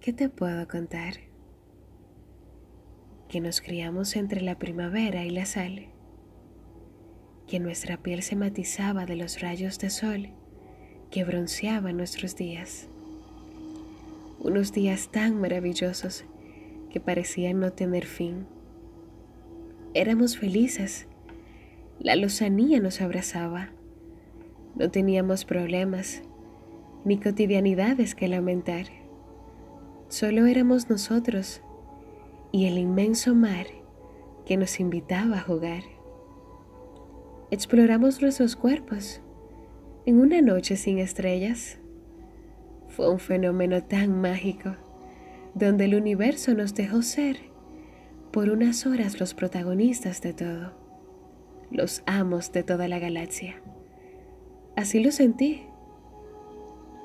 ¿qué te puedo contar? Que nos criamos entre la primavera y la sal, que nuestra piel se matizaba de los rayos de sol que bronceaban nuestros días. Unos días tan maravillosos que parecían no tener fin. Éramos felices, la lozanía nos abrazaba, no teníamos problemas ni cotidianidades que lamentar. Solo éramos nosotros y el inmenso mar que nos invitaba a jugar. Exploramos nuestros cuerpos en una noche sin estrellas. Fue un fenómeno tan mágico, donde el universo nos dejó ser por unas horas los protagonistas de todo, los amos de toda la galaxia. Así lo sentí,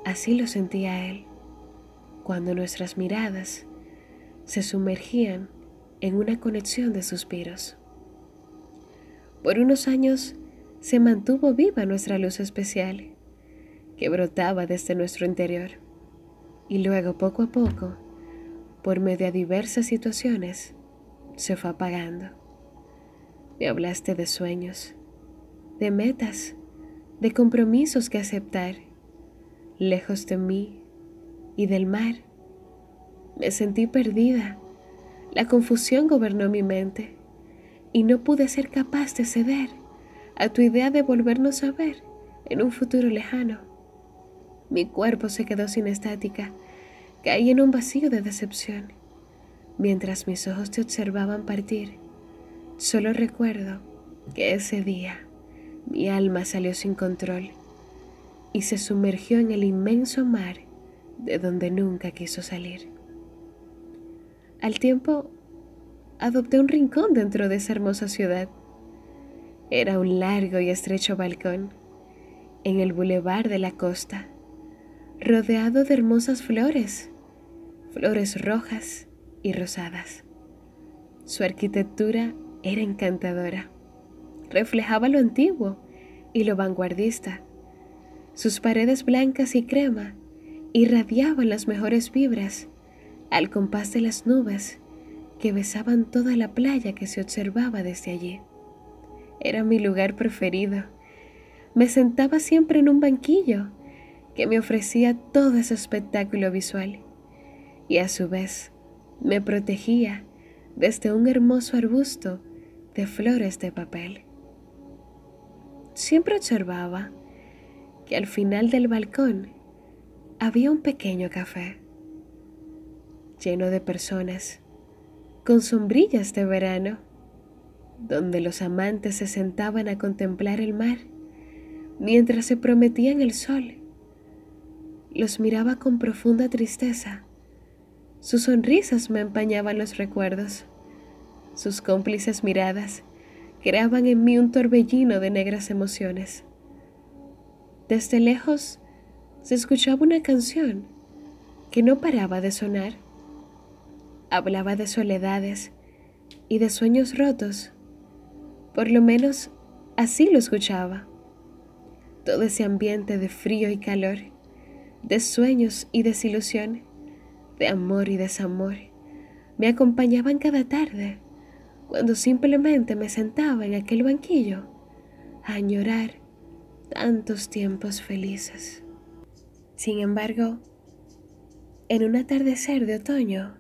así lo sentía él cuando nuestras miradas se sumergían en una conexión de suspiros. Por unos años se mantuvo viva nuestra luz especial, que brotaba desde nuestro interior, y luego poco a poco, por medio de diversas situaciones, se fue apagando. Me hablaste de sueños, de metas, de compromisos que aceptar, lejos de mí y del mar. Me sentí perdida. La confusión gobernó mi mente y no pude ser capaz de ceder a tu idea de volvernos a ver en un futuro lejano. Mi cuerpo se quedó sin estática, caí en un vacío de decepción. Mientras mis ojos te observaban partir, solo recuerdo que ese día mi alma salió sin control y se sumergió en el inmenso mar de donde nunca quiso salir. Al tiempo, adopté un rincón dentro de esa hermosa ciudad. Era un largo y estrecho balcón en el bulevar de la costa, rodeado de hermosas flores, flores rojas y rosadas. Su arquitectura era encantadora, reflejaba lo antiguo y lo vanguardista. Sus paredes blancas y crema irradiaban las mejores vibras al compás de las nubes que besaban toda la playa que se observaba desde allí. Era mi lugar preferido. Me sentaba siempre en un banquillo que me ofrecía todo ese espectáculo visual y a su vez me protegía desde un hermoso arbusto de flores de papel. Siempre observaba que al final del balcón había un pequeño café lleno de personas con sombrillas de verano, donde los amantes se sentaban a contemplar el mar mientras se prometían el sol. Los miraba con profunda tristeza. Sus sonrisas me empañaban los recuerdos. Sus cómplices miradas creaban en mí un torbellino de negras emociones. Desde lejos se escuchaba una canción que no paraba de sonar. Hablaba de soledades y de sueños rotos. Por lo menos así lo escuchaba. Todo ese ambiente de frío y calor, de sueños y desilusión, de amor y desamor, me acompañaban cada tarde, cuando simplemente me sentaba en aquel banquillo a añorar tantos tiempos felices. Sin embargo, en un atardecer de otoño,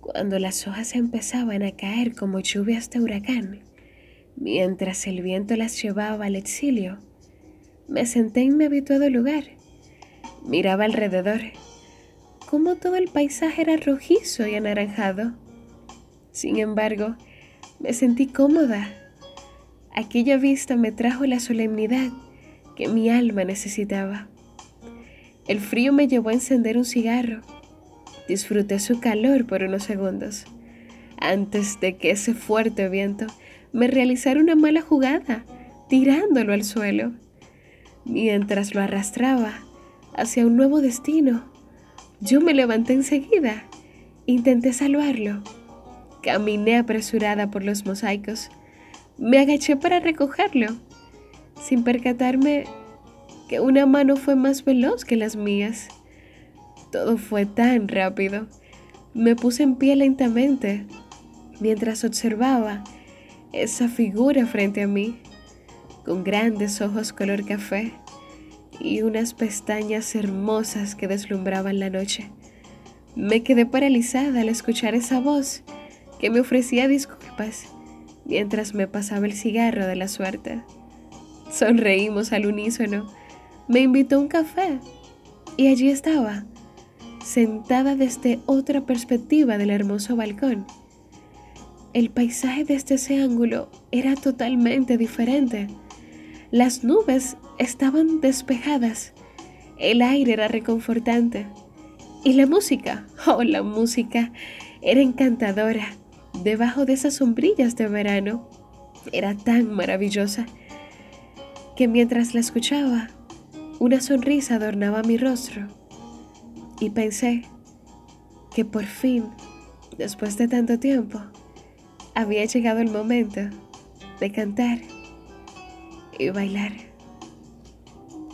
cuando las hojas empezaban a caer como lluvias de huracán, mientras el viento las llevaba al exilio, me senté en mi habituado lugar. Miraba alrededor, como todo el paisaje era rojizo y anaranjado. Sin embargo, me sentí cómoda. Aquella vista me trajo la solemnidad que mi alma necesitaba. El frío me llevó a encender un cigarro. Disfruté su calor por unos segundos, antes de que ese fuerte viento me realizara una mala jugada, tirándolo al suelo. Mientras lo arrastraba hacia un nuevo destino, yo me levanté enseguida. Intenté salvarlo. Caminé apresurada por los mosaicos. Me agaché para recogerlo, sin percatarme que una mano fue más veloz que las mías. Todo fue tan rápido. Me puse en pie lentamente mientras observaba esa figura frente a mí, con grandes ojos color café y unas pestañas hermosas que deslumbraban la noche. Me quedé paralizada al escuchar esa voz que me ofrecía disculpas mientras me pasaba el cigarro de la suerte. Sonreímos al unísono. Me invitó a un café y allí estaba, sentada desde otra perspectiva del hermoso balcón. El paisaje desde ese ángulo era totalmente diferente. Las nubes estaban despejadas, el aire era reconfortante y la música, oh la música, era encantadora debajo de esas sombrillas de verano. Era tan maravillosa que mientras la escuchaba, una sonrisa adornaba mi rostro y pensé que por fin, después de tanto tiempo, había llegado el momento de cantar y bailar.